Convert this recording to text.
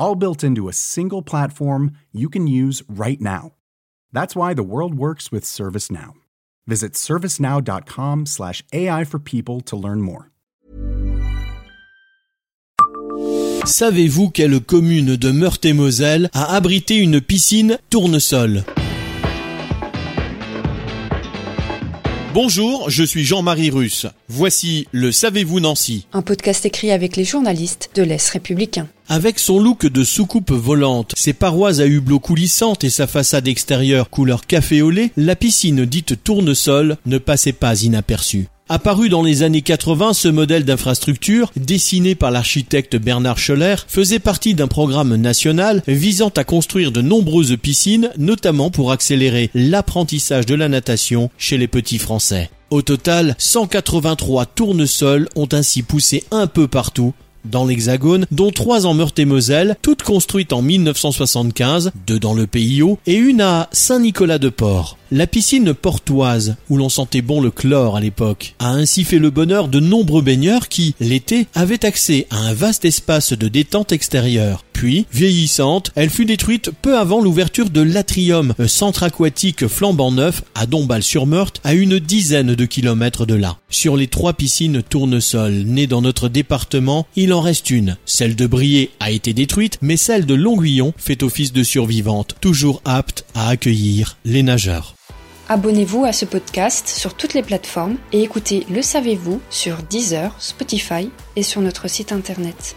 all built into a single platform you can use right now. That's why the world works with ServiceNow. Visit servicenow.com/slash AI for people to learn more. Savez-vous quelle commune de Meurthe-et-Moselle a abrité une piscine tournesol Bonjour, je suis Jean-Marie Russe. Voici le Savez-vous Nancy Un podcast écrit avec les journalistes de l'Est républicain. Avec son look de soucoupe volante, ses parois à hublot coulissantes et sa façade extérieure couleur café au lait, la piscine dite tournesol ne passait pas inaperçue. Apparu dans les années 80, ce modèle d'infrastructure, dessiné par l'architecte Bernard Scholler, faisait partie d'un programme national visant à construire de nombreuses piscines, notamment pour accélérer l'apprentissage de la natation chez les petits Français. Au total, 183 tournesols ont ainsi poussé un peu partout dans l'Hexagone, dont trois en Meurthe-et-Moselle, toutes construites en 1975, deux dans le Pays Haut et une à Saint-Nicolas-de-Port. La piscine portoise, où l'on sentait bon le chlore à l'époque, a ainsi fait le bonheur de nombreux baigneurs qui, l'été, avaient accès à un vaste espace de détente extérieure. Puis, vieillissante, elle fut détruite peu avant l'ouverture de l'Atrium, centre aquatique flambant neuf à Dombasle-sur-Meurthe, à une dizaine de kilomètres de là. Sur les trois piscines tournesol nées dans notre département, il en reste une. Celle de Briey a été détruite, mais celle de Longuillon fait office de survivante, toujours apte à accueillir les nageurs. Abonnez-vous à ce podcast sur toutes les plateformes et écoutez Le Savez-vous sur Deezer, Spotify et sur notre site internet.